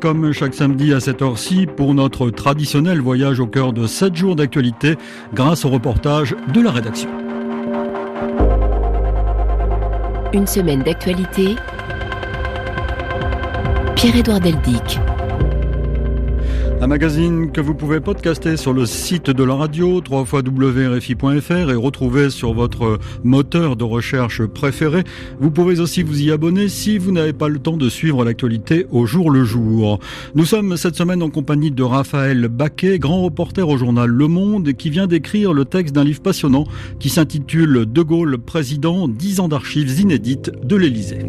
comme chaque samedi à cette heure-ci pour notre traditionnel voyage au cœur de 7 jours d'actualité grâce au reportage de la rédaction. Une semaine d'actualité. Pierre-Édouard Deldic. Un magazine que vous pouvez podcaster sur le site de la radio, www.rfi.fr et retrouver sur votre moteur de recherche préféré. Vous pouvez aussi vous y abonner si vous n'avez pas le temps de suivre l'actualité au jour le jour. Nous sommes cette semaine en compagnie de Raphaël Baquet, grand reporter au journal Le Monde, qui vient d'écrire le texte d'un livre passionnant qui s'intitule De Gaulle président, 10 ans d'archives inédites de l'Élysée.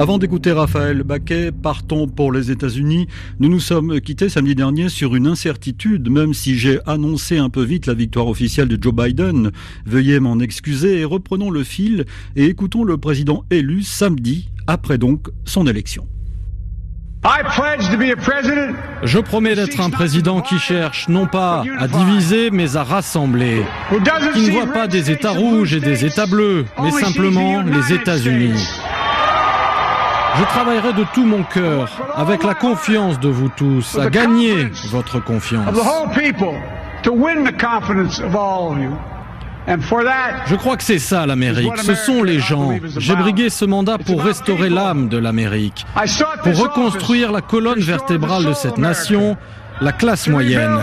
Avant d'écouter Raphaël Baquet, partons pour les États-Unis. Nous nous sommes quittés samedi dernier sur une incertitude, même si j'ai annoncé un peu vite la victoire officielle de Joe Biden. Veuillez m'en excuser et reprenons le fil et écoutons le président élu samedi, après donc son élection. Je promets d'être un président qui cherche non pas à diviser, mais à rassembler, qui ne voit pas des États rouges et des États bleus, mais simplement les États-Unis. Je travaillerai de tout mon cœur, avec la confiance de vous tous, à gagner votre confiance. Je crois que c'est ça l'Amérique, ce sont les gens. J'ai brigué ce mandat pour restaurer l'âme de l'Amérique, pour reconstruire la colonne vertébrale de cette nation, la classe moyenne,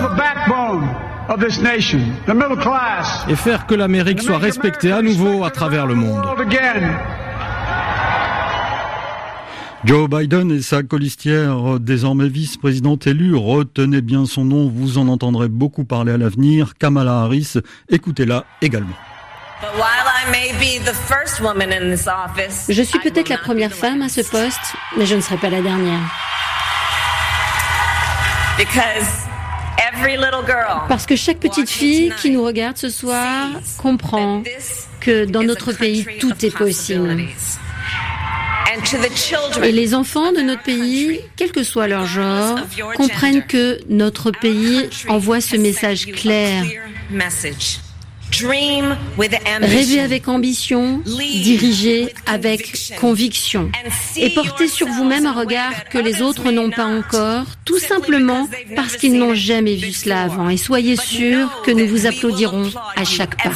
et faire que l'Amérique soit respectée à nouveau à travers le monde. Joe Biden et sa colistière, désormais vice-présidente élue, retenez bien son nom, vous en entendrez beaucoup parler à l'avenir, Kamala Harris, écoutez-la également. Je suis peut-être la première femme à ce poste, mais je ne serai pas la dernière. Parce que chaque petite fille qui nous regarde ce soir comprend que dans notre pays, tout est possible. Et les enfants de notre pays, quel que soit leur genre, comprennent que notre pays envoie ce message clair. Rêvez avec ambition, dirigez avec conviction. et portez sur vous-même un regard que les autres n'ont pas encore, tout simplement parce qu'ils n'ont jamais vu cela avant. Et soyez sûrs que nous vous applaudirons à chaque pas.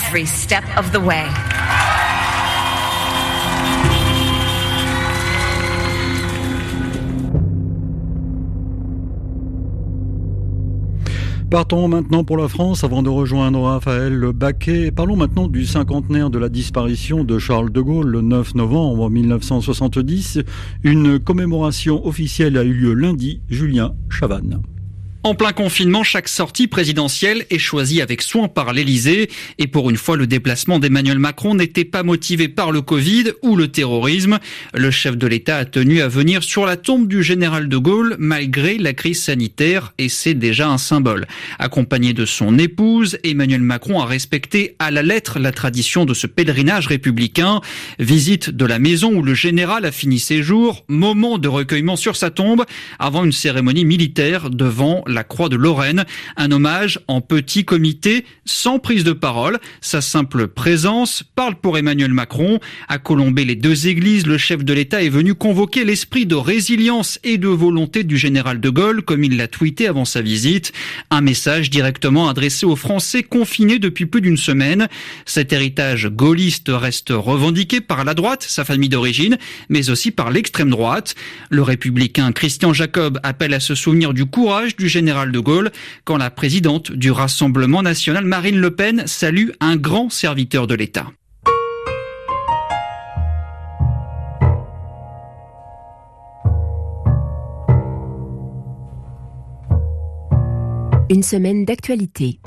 Partons maintenant pour la France avant de rejoindre Raphaël Baquet. Parlons maintenant du cinquantenaire de la disparition de Charles de Gaulle le 9 novembre 1970. Une commémoration officielle a eu lieu lundi. Julien Chavannes. En plein confinement, chaque sortie présidentielle est choisie avec soin par l'Élysée. Et pour une fois, le déplacement d'Emmanuel Macron n'était pas motivé par le Covid ou le terrorisme. Le chef de l'État a tenu à venir sur la tombe du général de Gaulle malgré la crise sanitaire et c'est déjà un symbole. Accompagné de son épouse, Emmanuel Macron a respecté à la lettre la tradition de ce pèlerinage républicain. Visite de la maison où le général a fini ses jours, moment de recueillement sur sa tombe avant une cérémonie militaire devant la Croix de Lorraine, un hommage en petit comité, sans prise de parole. Sa simple présence parle pour Emmanuel Macron. À colomber les deux églises, le chef de l'État est venu convoquer l'esprit de résilience et de volonté du général de Gaulle, comme il l'a tweeté avant sa visite. Un message directement adressé aux Français confinés depuis plus d'une semaine. Cet héritage gaulliste reste revendiqué par la droite, sa famille d'origine, mais aussi par l'extrême droite. Le républicain Christian Jacob appelle à se souvenir du courage du général général de Gaulle quand la présidente du Rassemblement national, Marine Le Pen, salue un grand serviteur de l'État. Une semaine d'actualité.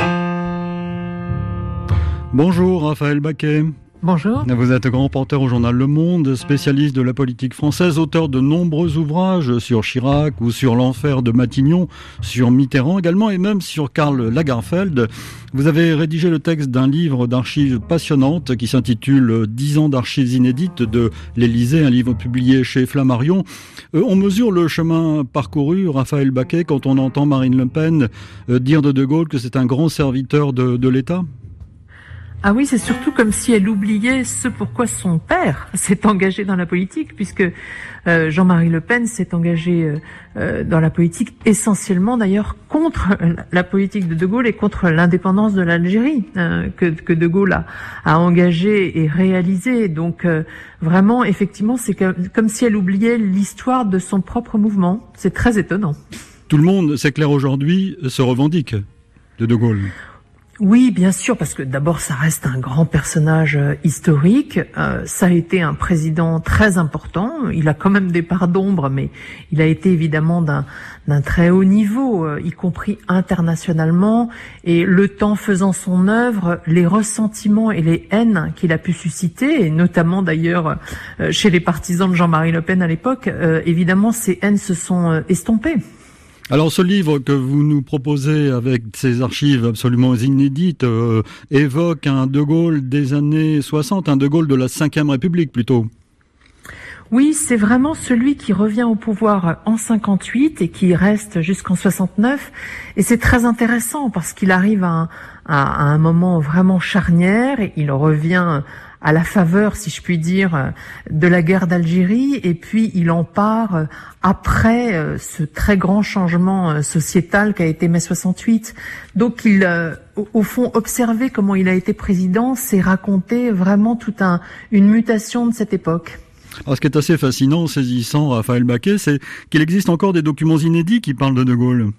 Bonjour Raphaël Baquet. Bonjour. Vous êtes grand porteur au journal Le Monde, spécialiste de la politique française, auteur de nombreux ouvrages sur Chirac ou sur l'enfer de Matignon, sur Mitterrand également et même sur Karl Lagerfeld. Vous avez rédigé le texte d'un livre d'archives passionnantes qui s'intitule 10 ans d'archives inédites de l'Élysée, un livre publié chez Flammarion. Euh, on mesure le chemin parcouru, Raphaël Baquet, quand on entend Marine Le Pen euh, dire de De Gaulle que c'est un grand serviteur de l'État? Ah oui, c'est surtout comme si elle oubliait ce pourquoi son père s'est engagé dans la politique, puisque euh, Jean-Marie Le Pen s'est engagé euh, euh, dans la politique essentiellement d'ailleurs contre la politique de De Gaulle et contre l'indépendance de l'Algérie que, De Gaulle a, a, engagé et réalisé. Donc vraiment, effectivement, c'est comme si elle oubliait l'histoire de son propre mouvement. C'est très étonnant. Tout le monde, c'est clair aujourd'hui, se revendique de De Gaulle. Oui, bien sûr, parce que d'abord, ça reste un grand personnage euh, historique. Euh, ça a été un président très important. Il a quand même des parts d'ombre, mais il a été évidemment d'un très haut niveau, euh, y compris internationalement. Et le temps faisant son œuvre, les ressentiments et les haines qu'il a pu susciter, et notamment d'ailleurs chez les partisans de Jean-Marie Le Pen à l'époque, évidemment, ces haines se sont estompées. Alors ce livre que vous nous proposez avec ces archives absolument inédites euh, évoque un De Gaulle des années 60, un De Gaulle de la Ve République plutôt. Oui, c'est vraiment celui qui revient au pouvoir en 58 et qui reste jusqu'en 69. Et c'est très intéressant parce qu'il arrive à un, moment vraiment charnière et il revient à la faveur, si je puis dire, de la guerre d'Algérie, et puis il en part euh, après euh, ce très grand changement euh, sociétal qu'a été mai 68. Donc il, au fond, observer comment il a été président, c'est raconter vraiment toute un, une mutation de cette époque. Alors, ce qui est assez fascinant, saisissant, Raphaël Baquet, c'est qu'il existe encore des documents inédits qui parlent de De Gaulle.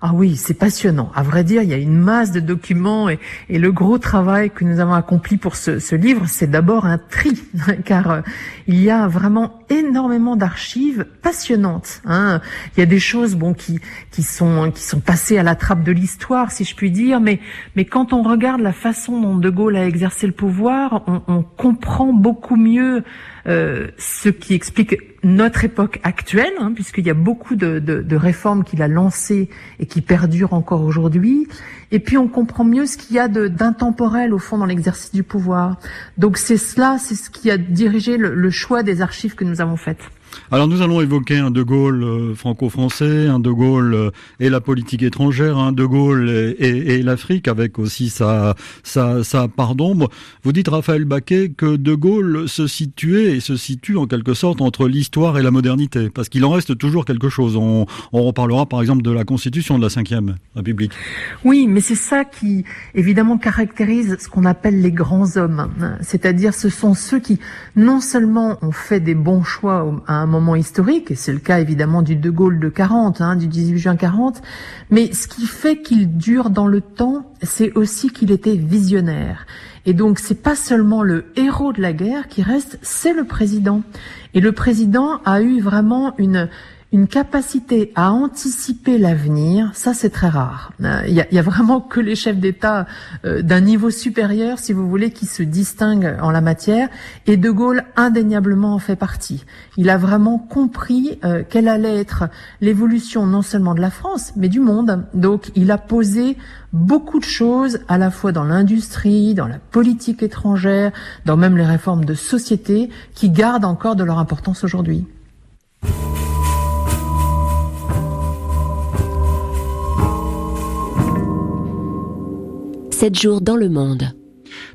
Ah oui, c'est passionnant. À vrai dire, il y a une masse de documents et, le gros travail que nous avons accompli pour ce, livre, c'est d'abord un tri, car euh, il y a vraiment énormément d'archives passionnantes. Hein. Il y a des choses, bon, qui qui sont qui sont passées à la trappe de l'histoire, si je puis dire, mais mais quand on regarde la façon dont De Gaulle a exercé le pouvoir, on, on comprend beaucoup mieux euh, ce qui explique notre époque actuelle, hein, puisqu'il y a beaucoup de, de, de réformes qu'il a lancées et qui perdurent encore aujourd'hui. Et puis on comprend mieux ce qu'il y a d'intemporel au fond dans l'exercice du pouvoir. Donc c'est cela, c'est ce qui a dirigé le choix des archives que nous avons faites. Alors nous allons évoquer un De Gaulle euh, franco-français, un De Gaulle euh, et la politique étrangère, un De Gaulle et, l'Afrique avec aussi sa, sa, sa part d'ombre. Vous dites Raphaël Baquet que De Gaulle se situait et se situe en quelque sorte entre l'histoire et la modernité, parce qu'il en reste toujours quelque chose. On, on reparlera par exemple de la constitution de la Ve République. Oui, mais c'est ça qui évidemment caractérise ce qu'on appelle les grands hommes, c'est-à-dire ce sont ceux qui non seulement ont fait des bons choix à un moment historique, et c'est le cas évidemment du De Gaulle de 40, hein, du 18 juin 40, mais ce qui fait qu'il dure dans le temps, c'est aussi qu'il était visionnaire. Et donc c'est pas seulement le héros de la guerre qui reste, c'est le président. Et le président a eu vraiment une une capacité à anticiper l'avenir, ça c'est très rare. Il euh, y, a, vraiment que les chefs d'État euh, d'un niveau supérieur, si vous voulez, qui se distinguent en la matière. Et De Gaulle indéniablement en fait partie. Il a vraiment compris euh, quelle allait être l'évolution non seulement de la France, mais du monde. Donc il a posé beaucoup de choses, à la fois dans l'industrie, dans la politique étrangère, dans même les réformes de société, qui gardent encore de leur importance aujourd'hui. 7 jours dans le monde.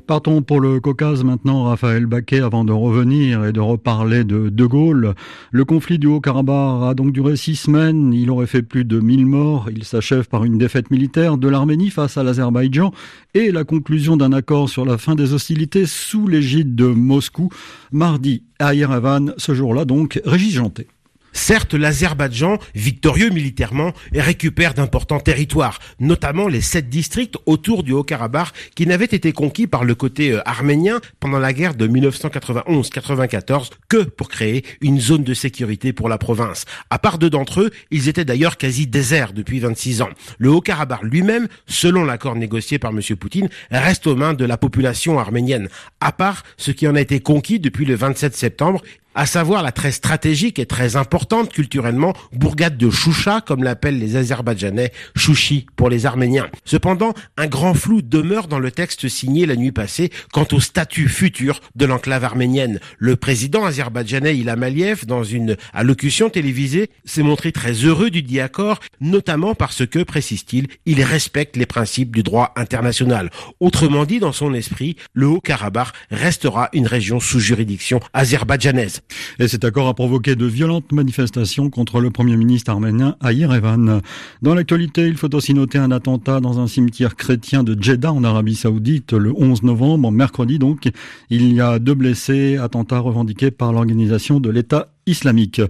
Partons pour le Caucase maintenant, Raphaël Baquet, avant de revenir et de reparler de De Gaulle. Le conflit du Haut-Karabakh a donc duré six semaines. Il aurait fait plus de 1000 morts. Il s'achève par une défaite militaire de l'Arménie face à l'Azerbaïdjan et la conclusion d'un accord sur la fin des hostilités sous l'égide de Moscou. Mardi à Yerevan, ce jour-là donc, Régis Janté. Certes, l'Azerbaïdjan, victorieux militairement, récupère d'importants territoires, notamment les sept districts autour du Haut-Karabakh qui n'avaient été conquis par le côté euh, arménien pendant la guerre de 1991-94 que pour créer une zone de sécurité pour la province. À part deux d'entre eux, ils étaient d'ailleurs quasi déserts depuis 26 ans. Le Haut-Karabakh lui-même, selon l'accord négocié par M. Poutine, reste aux mains de la population arménienne. À part ce qui en a été conquis depuis le 27 septembre à savoir la très stratégique et très importante culturellement bourgade de Choucha, comme l'appellent les Azerbaïdjanais, Chouchi pour les Arméniens. Cependant, un grand flou demeure dans le texte signé la nuit passée quant au statut futur de l'enclave arménienne. Le président azerbaïdjanais Ilham Aliyev, dans une allocution télévisée, s'est montré très heureux du dit accord, notamment parce que, précise-t-il, il respecte les principes du droit international. Autrement dit, dans son esprit, le Haut-Karabakh restera une région sous juridiction azerbaïdjanaise. Et cet accord a provoqué de violentes manifestations contre le Premier ministre arménien à Yerevan. Dans l'actualité, il faut aussi noter un attentat dans un cimetière chrétien de Jeddah en Arabie Saoudite le 11 novembre, mercredi donc. Il y a deux blessés, attentat revendiqué par l'organisation de l'État islamique.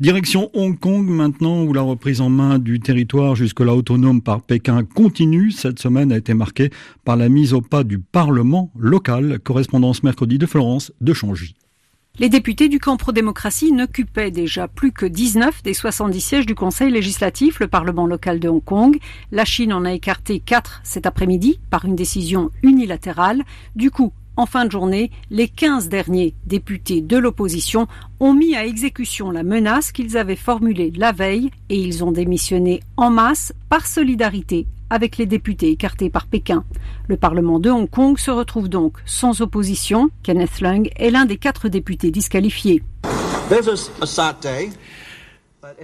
Direction Hong Kong maintenant où la reprise en main du territoire jusque-là autonome par Pékin continue. Cette semaine a été marquée par la mise au pas du Parlement local. Correspondance mercredi de Florence de Changy. Les députés du camp pro-démocratie n'occupaient déjà plus que 19 des 70 sièges du Conseil législatif, le Parlement local de Hong Kong. La Chine en a écarté 4 cet après-midi par une décision unilatérale. Du coup, en fin de journée, les 15 derniers députés de l'opposition ont mis à exécution la menace qu'ils avaient formulée la veille et ils ont démissionné en masse par solidarité avec les députés écartés par Pékin. Le Parlement de Hong Kong se retrouve donc sans opposition. Kenneth Leung est l'un des quatre députés disqualifiés.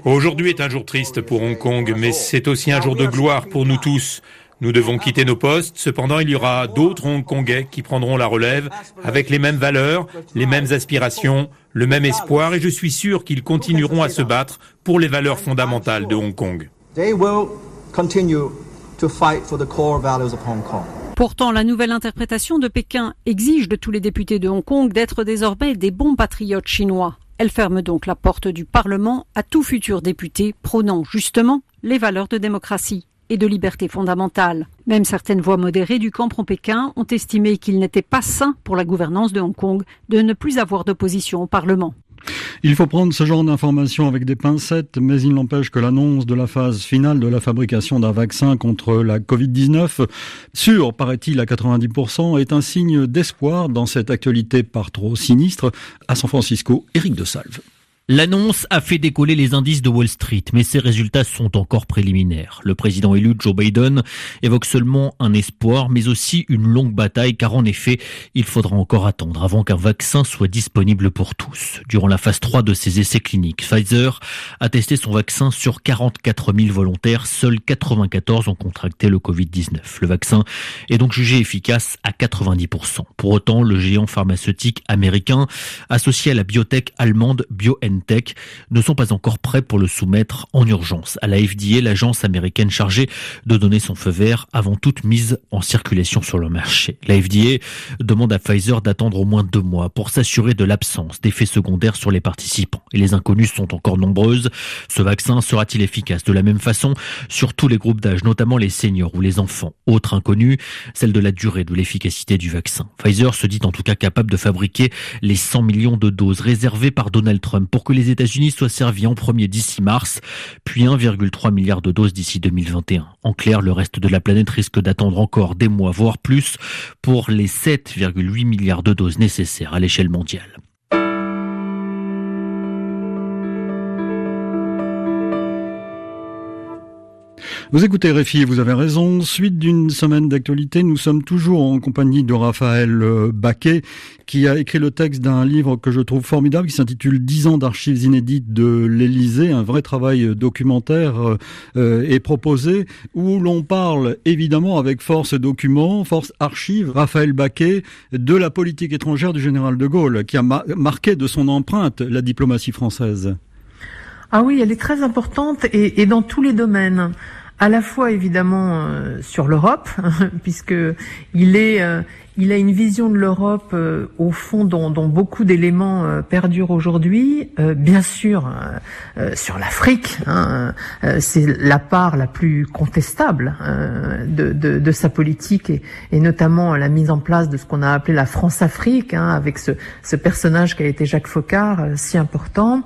Aujourd'hui est un jour triste pour Hong Kong, mais c'est aussi un jour de gloire pour nous tous. Nous devons quitter nos postes, cependant il y aura d'autres Hongkongais qui prendront la relève avec les mêmes valeurs, les mêmes aspirations, le même espoir et je suis sûr qu'ils continueront à se battre pour les valeurs fondamentales de Hong Kong. Pourtant, la nouvelle interprétation de Pékin exige de tous les députés de Hong Kong d'être désormais des bons patriotes chinois. Elle ferme donc la porte du Parlement à tout futur député prônant justement les valeurs de démocratie et de liberté fondamentale. Même certaines voix modérées du camp pro-Pékin ont estimé qu'il n'était pas sain pour la gouvernance de Hong Kong de ne plus avoir d'opposition au Parlement. Il faut prendre ce genre d'informations avec des pincettes, mais il n'empêche que l'annonce de la phase finale de la fabrication d'un vaccin contre la Covid-19, sûr, paraît-il, à 90%, est un signe d'espoir dans cette actualité par trop sinistre. À San Francisco, Éric de Salve. L'annonce a fait décoller les indices de Wall Street, mais ces résultats sont encore préliminaires. Le président élu Joe Biden évoque seulement un espoir, mais aussi une longue bataille, car en effet, il faudra encore attendre avant qu'un vaccin soit disponible pour tous. Durant la phase 3 de ses essais cliniques, Pfizer a testé son vaccin sur 44 000 volontaires. Seuls 94 ont contracté le Covid-19. Le vaccin est donc jugé efficace à 90%. Pour autant, le géant pharmaceutique américain, associé à la biotech allemande BioNTech, ne sont pas encore prêts pour le soumettre en urgence à la FDA, l'agence américaine chargée de donner son feu vert avant toute mise en circulation sur le marché. La FDA demande à Pfizer d'attendre au moins deux mois pour s'assurer de l'absence d'effets secondaires sur les participants. Et les inconnues sont encore nombreuses. Ce vaccin sera-t-il efficace de la même façon sur tous les groupes d'âge, notamment les seniors ou les enfants? Autre inconnue, celle de la durée de l'efficacité du vaccin. Pfizer se dit en tout cas capable de fabriquer les 100 millions de doses réservées par Donald Trump pour que les États-Unis soient servis en premier d'ici mars, puis 1,3 milliard de doses d'ici 2021. En clair, le reste de la planète risque d'attendre encore des mois, voire plus, pour les 7,8 milliards de doses nécessaires à l'échelle mondiale. Vous écoutez Réfi, vous avez raison. Suite d'une semaine d'actualité, nous sommes toujours en compagnie de Raphaël euh, Baquet, qui a écrit le texte d'un livre que je trouve formidable, qui s'intitule 10 ans d'archives inédites de l'Élysée. Un vrai travail documentaire euh, euh, est proposé, où l'on parle évidemment avec force documents, force archives, Raphaël Baquet, de la politique étrangère du général de Gaulle, qui a marqué de son empreinte la diplomatie française. Ah oui, elle est très importante et, et dans tous les domaines à la fois évidemment euh, sur l'Europe, puisque il est, euh, il a une vision de l'Europe euh, au fond dont, dont beaucoup d'éléments euh, perdurent aujourd'hui. Euh, bien sûr, sur l'Afrique, hein, c'est la part la plus contestable de, de, de, sa politique et, et, notamment la mise en place de ce qu'on a appelé la France-Afrique, hein, avec ce, ce, personnage qui a été Jacques Faucard, si important.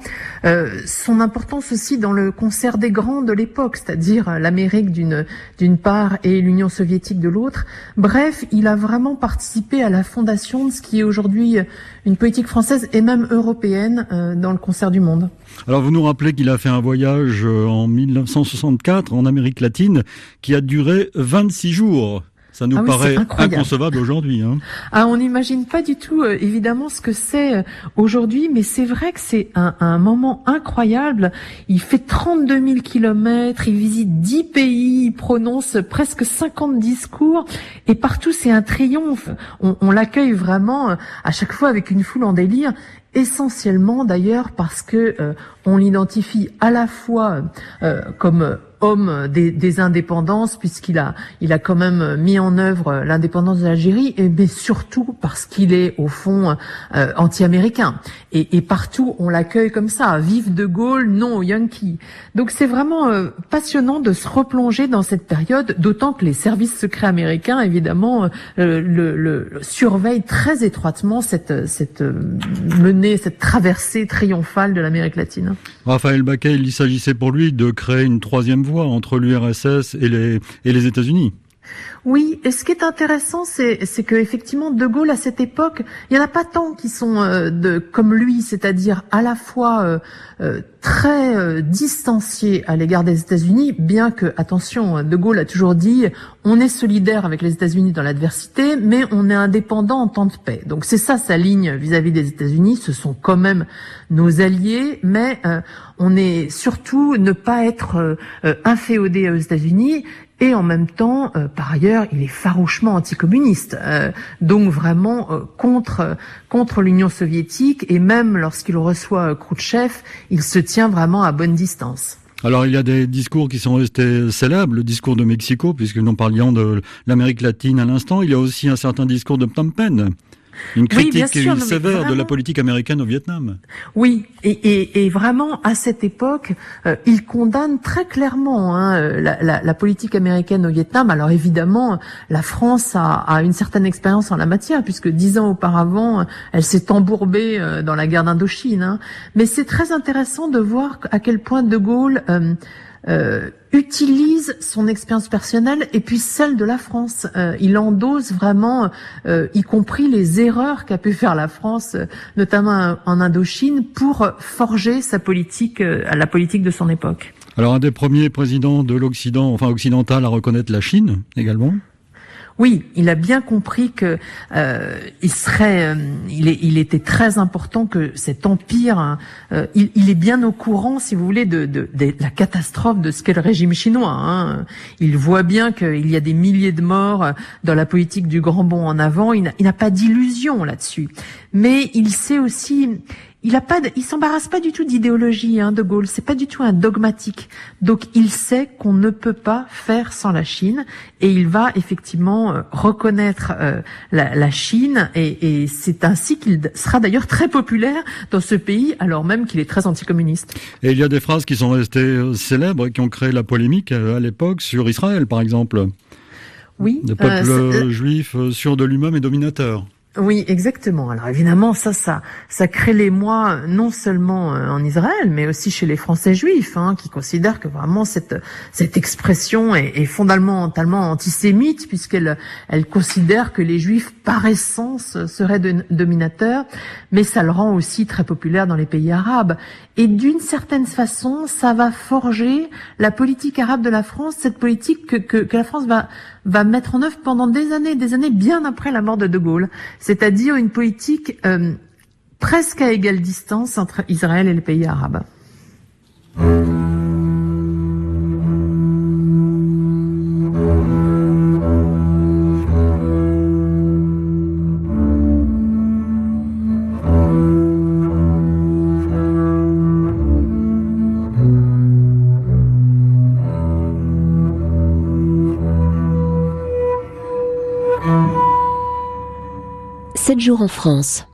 son importance aussi dans le concert des grands de l'époque, c'est-à-dire l'Amérique d'une d'une part et l'Union soviétique de l'autre. Bref, il a vraiment participé à la fondation de ce qui est aujourd'hui une politique française et même européenne euh, dans le concert du monde. Alors vous nous rappelez qu'il a fait un voyage euh, en 1964 en Amérique latine qui a duré 26 jours. Ça nous ah paraît inconcevable aujourd'hui. Hein. Ah, on n'imagine pas du tout, euh, évidemment, ce que c'est euh, aujourd'hui, mais c'est vrai que c'est un, un, moment incroyable. Il fait 32 000 kilomètres, il visite 10 pays, il prononce presque 50 discours, et partout c'est un triomphe. On, on l'accueille vraiment euh, à chaque fois avec une foule en délire essentiellement d'ailleurs parce que on l'identifie à la fois comme homme des, des indépendances, puisqu'il a, il a quand même mis en œuvre l'indépendance de l'Algérie, mais surtout parce qu'il est au fond euh, anti-américain. Et, et, partout, on l'accueille comme ça, vive de Gaulle, non Yankee. Donc c'est vraiment euh, passionnant de se replonger dans cette période, d'autant que les services secrets américains, évidemment, euh, le, le, surveillent très étroitement cette, cette menée, cette traversée triomphale de l'Amérique latine. Raphaël Baquet, il s'agissait pour lui de créer une troisième voie entre l'URSS et les, États-Unis. Oui, et ce qui est intéressant, c'est, c'est que effectivement De Gaulle à cette époque, il n'y en a pas tant qui sont euh, comme lui, c'est-à-dire à la fois euh, euh, très distanciés à l'égard des États-Unis, bien que attention, De Gaulle a toujours dit, on est solidaire avec les États-Unis dans l'adversité, mais on est indépendant en temps de paix. Donc c'est ça sa ligne vis-à-vis des États-Unis. Ce sont quand même nos alliés, mais on est surtout ne pas être inféodé aux États-Unis et en même temps, euh, par ailleurs, il est farouchement anticommuniste, euh, donc vraiment euh, contre contre l'Union soviétique. Et même lorsqu'il reçoit Khrouchtchev, il se tient vraiment à bonne distance. Alors il y a des discours qui sont restés célèbres, le discours de Mexico, puisque nous parlions de l'Amérique latine à l'instant. Il y a aussi un certain discours de Phnom. Une critique sévère de la politique américaine au Vietnam. Oui, et, et, et vraiment à cette époque, euh, il condamne très clairement hein, la, la, la, politique américaine au Vietnam. Alors évidemment, la France a, a une certaine expérience en la matière, puisque dix ans auparavant, elle s'est embourbée euh, dans la guerre d'Indochine. Hein. Mais c'est très intéressant de voir à quel point De Gaulle euh, euh, utilise son expérience personnelle et puis celle de la France. Euh, il endosse vraiment, euh, y compris les erreurs qu'a pu faire la France, notamment en Indochine, pour forger sa politique, la politique de son époque. Alors un des premiers présidents de l'Occident, enfin occidental, à reconnaître la Chine également. Oui, il a bien compris que euh, il serait, euh, il, est, il, était très important que cet empire, hein, euh, il, il, est bien au courant, si vous voulez, de, de, de la catastrophe de ce qu'est le régime chinois. Hein. Il voit bien qu'il y a des milliers de morts dans la politique du grand bond en avant. Il n'a pas d'illusion là-dessus, mais il sait aussi il a pas, il s'embarrasse pas du tout d'idéologie, hein, De Gaulle. C'est pas du tout un dogmatique. Donc, il sait qu'on ne peut pas faire sans la Chine, et il va effectivement euh, reconnaître euh, la, Chine, et, et c'est ainsi qu'il sera d'ailleurs très populaire dans ce pays, alors même qu'il est très anticommuniste. Et il y a des phrases qui sont restées euh, célèbres, qui ont créé la polémique à l'époque sur Israël, par exemple. Oui. Le peuple juif sûr de lui-même et dominateur. Oui, exactement. Alors évidemment, ça, ça, ça crée l'émoi non seulement euh, en Israël, mais aussi chez les Français juifs, hein, qui considèrent que vraiment cette cette expression est, est fondamentalement antisémite, puisqu'elle elle considère que les Juifs par essence seraient dominateurs, mais ça le rend aussi très populaire dans les pays arabes. Et d'une certaine façon, ça va forger la politique arabe de la France, cette politique que, que, que la France va va mettre en œuvre pendant des années, des années bien après la mort de De Gaulle, c'est-à-dire une politique euh, presque à égale distance entre Israël et les pays arabes. 7 jours en France.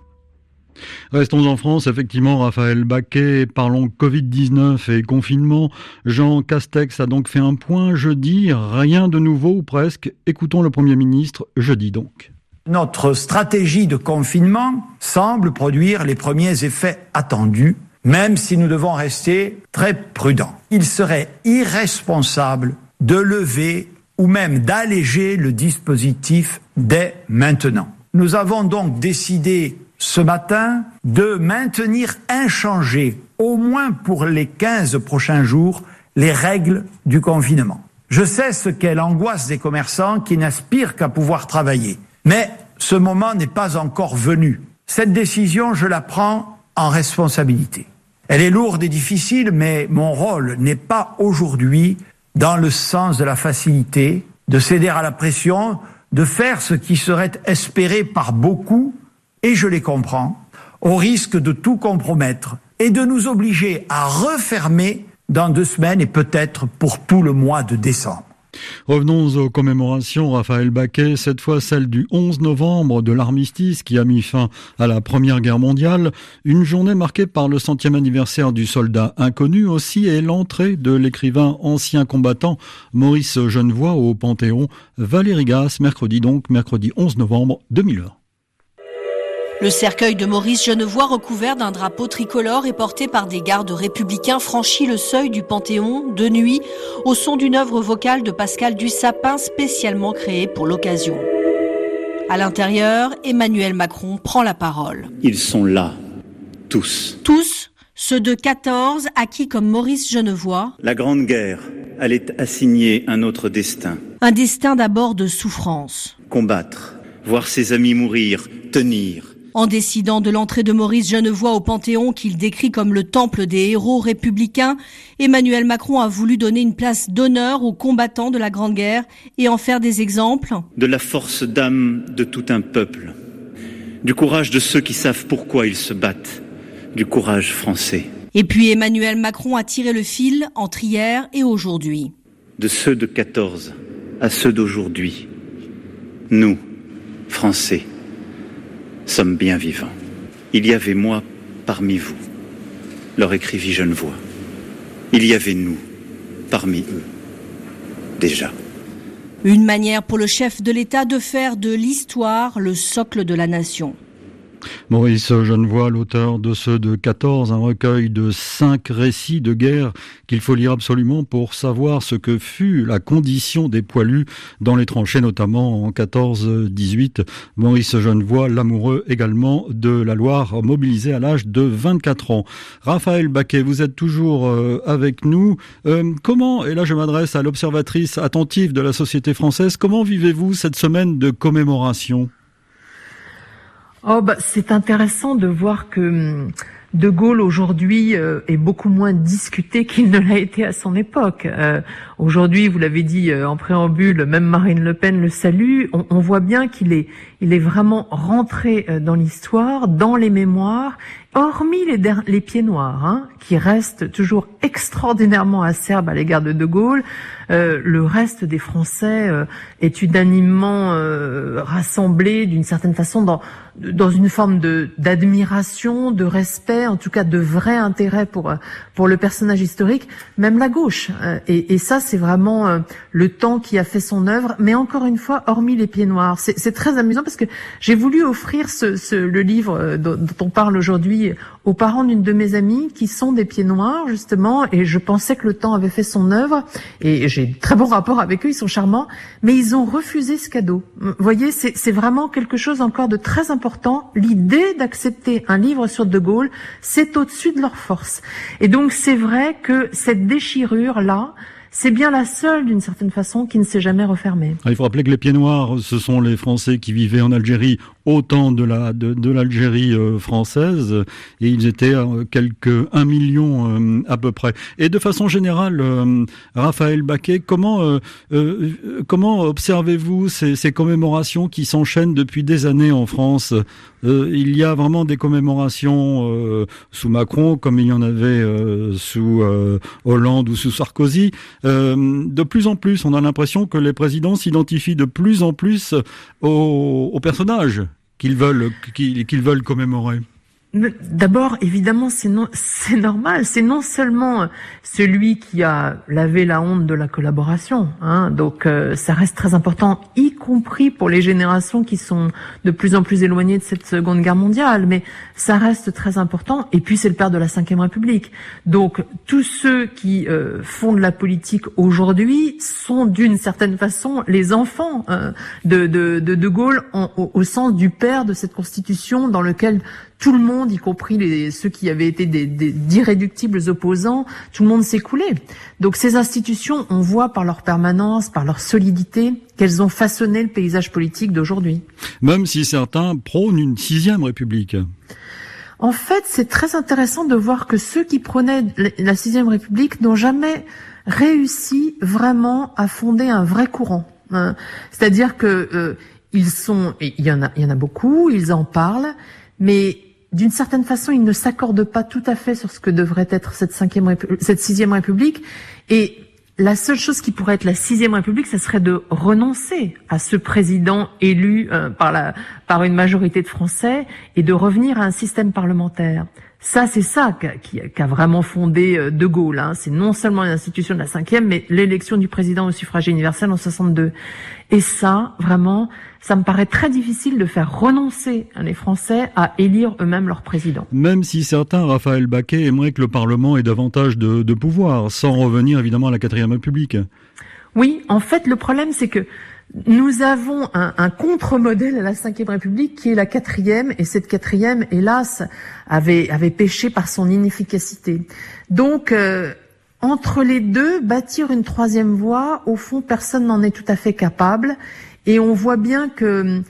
Restons en France, effectivement, Raphaël Baquet, parlons Covid-19 et confinement. Jean Castex a donc fait un point jeudi, rien de nouveau ou presque. Écoutons le Premier ministre jeudi donc. Notre stratégie de confinement semble produire les premiers effets attendus, même si nous devons rester très prudents. Il serait irresponsable de lever ou même d'alléger le dispositif dès maintenant. Nous avons donc décidé ce matin de maintenir inchangées, au moins pour les 15 prochains jours, les règles du confinement. Je sais ce qu'est l'angoisse des commerçants qui n'aspirent qu'à pouvoir travailler. Mais ce moment n'est pas encore venu. Cette décision, je la prends en responsabilité. Elle est lourde et difficile, mais mon rôle n'est pas aujourd'hui dans le sens de la facilité, de céder à la pression, de faire ce qui serait espéré par beaucoup et je les comprends, au risque de tout compromettre et de nous obliger à refermer dans deux semaines et peut-être pour tout le mois de décembre. Revenons aux commémorations, Raphaël Baquet, cette fois celle du 11 novembre de l'armistice qui a mis fin à la Première Guerre mondiale, une journée marquée par le centième anniversaire du soldat inconnu aussi et l'entrée de l'écrivain ancien combattant Maurice Genevoix au Panthéon, Valérie Gasse, mercredi donc, mercredi 11 novembre 2020. Le cercueil de Maurice Genevoix recouvert d'un drapeau tricolore et porté par des gardes républicains franchit le seuil du Panthéon de nuit au son d'une œuvre vocale de Pascal Dussapin spécialement créée pour l'occasion. À l'intérieur, Emmanuel Macron prend la parole. Ils sont là, tous. Tous, ceux de 14 acquis comme Maurice Genevoix. La Grande Guerre allait assigner un autre destin. Un destin d'abord de souffrance. Combattre, voir ses amis mourir, tenir, en décidant de l'entrée de Maurice Genevoix au Panthéon qu'il décrit comme le temple des héros républicains, Emmanuel Macron a voulu donner une place d'honneur aux combattants de la Grande Guerre et en faire des exemples. De la force d'âme de tout un peuple, du courage de ceux qui savent pourquoi ils se battent, du courage français. Et puis Emmanuel Macron a tiré le fil entre hier et aujourd'hui. De ceux de 14 à ceux d'aujourd'hui, nous, Français, sommes bien vivants. Il y avait moi parmi vous, leur écrivit Genevoix. Il y avait nous parmi eux, déjà. Une manière pour le chef de l'État de faire de l'histoire le socle de la nation. Maurice Genevoix, l'auteur de ceux de 14, un recueil de cinq récits de guerre qu'il faut lire absolument pour savoir ce que fut la condition des poilus dans les tranchées, notamment en 14-18. Maurice Genevoix, l'amoureux également de la Loire, mobilisé à l'âge de 24 ans. Raphaël Baquet, vous êtes toujours euh, avec nous. Euh, comment, et là je m'adresse à l'observatrice attentive de la société française, comment vivez-vous cette semaine de commémoration? Oh bah, c'est intéressant de voir que hum, De Gaulle aujourd'hui euh, est beaucoup moins discuté qu'il ne l'a été à son époque. Euh, aujourd'hui, vous l'avez dit euh, en préambule, même Marine Le Pen le salue. On, on voit bien qu'il est, il est vraiment rentré dans l'histoire, dans les mémoires, hormis les, pieds noirs, hein, qui restent toujours extraordinairement acerbes à l'égard de De Gaulle. le reste des Français est unanimement rassemblé d'une certaine façon dans dans une forme d'admiration, de respect, en tout cas de vrai intérêt pour pour le personnage historique, même la gauche. Euh, et, et ça, c'est vraiment euh, le temps qui a fait son œuvre. Mais encore une fois, hormis les pieds noirs, c'est très amusant parce que j'ai voulu offrir ce, le livre euh, dont, dont on parle aujourd'hui aux parents d'une de mes amies qui sont des pieds noirs justement, et je pensais que le temps avait fait son œuvre. Et j'ai très bon rapport avec eux, ils sont charmants, mais ils ont refusé ce cadeau. Vous voyez, c'est vraiment quelque chose encore de très important l'idée d'accepter un livre sur De Gaulle, c'est au-dessus de leur force. Et donc c'est vrai que cette déchirure-là, c'est bien la seule, d'une certaine façon, qui ne s'est jamais refermée. Ah, il faut rappeler que les pieds noirs, ce sont les Français qui vivaient en Algérie au temps de la de, de l'Algérie euh, française, et ils étaient euh, quelques un million euh, à peu près. Et de façon générale, Raphaël Baquet, comment comment observez-vous ces, ces commémorations qui s'enchaînent depuis des années en France? Il y a vraiment des commémorations sous Macron, comme il y en avait sous Hollande ou sous Sarkozy. Euh, de plus en plus, on a l'impression que les présidents s'identifient de plus en plus aux, personnages qu'ils veulent, commémorer D'abord, évidemment, c'est c'est normal. C'est non seulement celui qui a lavé la honte de la collaboration, hein, donc euh, ça reste très important, y compris pour les générations qui sont de plus en plus éloignées de cette Seconde Guerre mondiale. Mais ça reste très important. Et puis c'est le père de la Cinquième République. Donc tous ceux qui euh, font de la politique aujourd'hui sont d'une certaine façon les enfants euh, de, de, de, de Gaulle au, au sens du père de cette Constitution dans lequel tout le monde, y compris les, ceux qui avaient été des, d'irréductibles opposants, tout le monde s'est coulé. Donc ces institutions, on voit par leur permanence, par leur solidité, qu'elles ont façonné le paysage politique d'aujourd'hui. Même si certains prônent une sixième république. En fait, c'est très intéressant de voir que ceux qui prônaient la sixième république n'ont jamais réussi vraiment à fonder un vrai courant. Hein. C'est-à-dire que euh, ils sont, il y en a, il y en a beaucoup, ils en parlent, mais d'une certaine façon, ils ne s'accordent pas tout à fait sur ce que devrait être cette cinquième, cette sixième République. Et la seule chose qui pourrait être la sixième République, ce serait de renoncer à ce président élu euh, par une majorité de Français et de revenir à un système parlementaire. Ça, c'est ça qui a, vraiment fondé euh, De Gaulle. Hein. C'est non seulement l'institution de la cinquième, mais l'élection du président au suffrage universel en 62. Et ça, vraiment, ça me paraît très difficile de faire renoncer les Français à élire eux-mêmes leur président. Même si certains, Raphaël Baquet, aimeraient que le Parlement ait davantage de, de pouvoir, sans revenir évidemment à la quatrième République. Oui, en fait, le problème, c'est que nous avons un, un contre-modèle à la Ve République qui est la quatrième, et cette quatrième, hélas, avait, avait péché par son inefficacité. Donc, euh, entre les deux, bâtir une troisième voie, au fond, personne n'en est tout à fait capable, et on voit bien que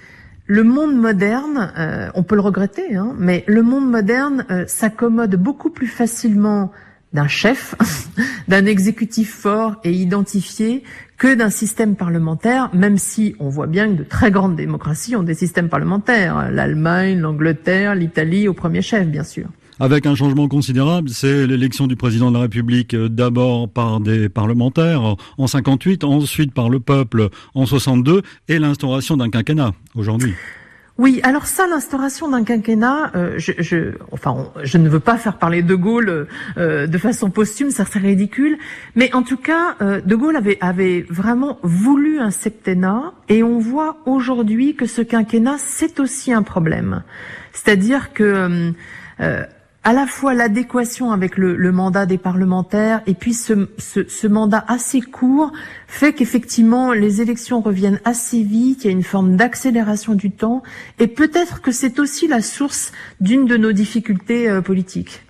le monde moderne, euh, on peut le regretter, hein, mais le monde moderne euh, s'accommode beaucoup plus facilement d'un chef, d'un exécutif fort et identifié que d'un système parlementaire, même si on voit bien que de très grandes démocraties ont des systèmes parlementaires. L'Allemagne, l'Angleterre, l'Italie au premier chef, bien sûr. Avec un changement considérable, c'est l'élection du président de la République euh, d'abord par des parlementaires en 58, ensuite par le peuple en 62 et l'instauration d'un quinquennat aujourd'hui. Oui, alors ça, l'instauration d'un quinquennat, euh, je, je, enfin, je ne veux pas faire parler De Gaulle euh, de façon posthume, ça serait ridicule, mais en tout cas, euh, De Gaulle avait, avait vraiment voulu un septennat, et on voit aujourd'hui que ce quinquennat, c'est aussi un problème. C'est-à-dire que à la fois l'adéquation avec le, mandat des parlementaires et puis ce, mandat assez court fait qu'effectivement les élections reviennent assez vite, il y a une forme d'accélération du temps et peut-être que c'est aussi la source d'une de nos difficultés euh, politiques.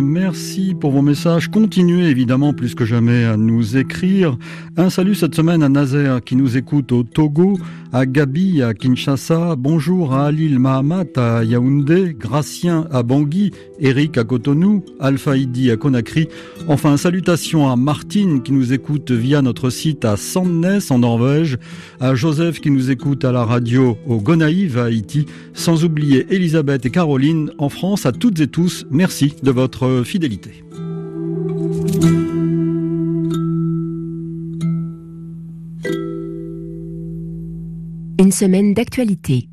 Merci pour vos messages. Continuez évidemment plus que jamais à nous écrire. Un salut cette semaine à Nazer qui nous écoute au Togo, à Gabi à Kinshasa, bonjour à Alil Mahamat à Yaoundé, Gracien à Bangui, Eric à Cotonou, Alpha Idi à Conakry. Enfin, salutations à Martine qui nous écoute via notre site à Sandnes en Norvège, à Joseph qui nous écoute à la radio au Gonaïve à Haïti, sans oublier Elisabeth et Caroline en France. À toutes et tous, merci de votre fidélité. Semaine d'actualité.